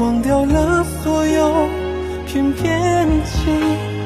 忘掉了所有，偏偏情。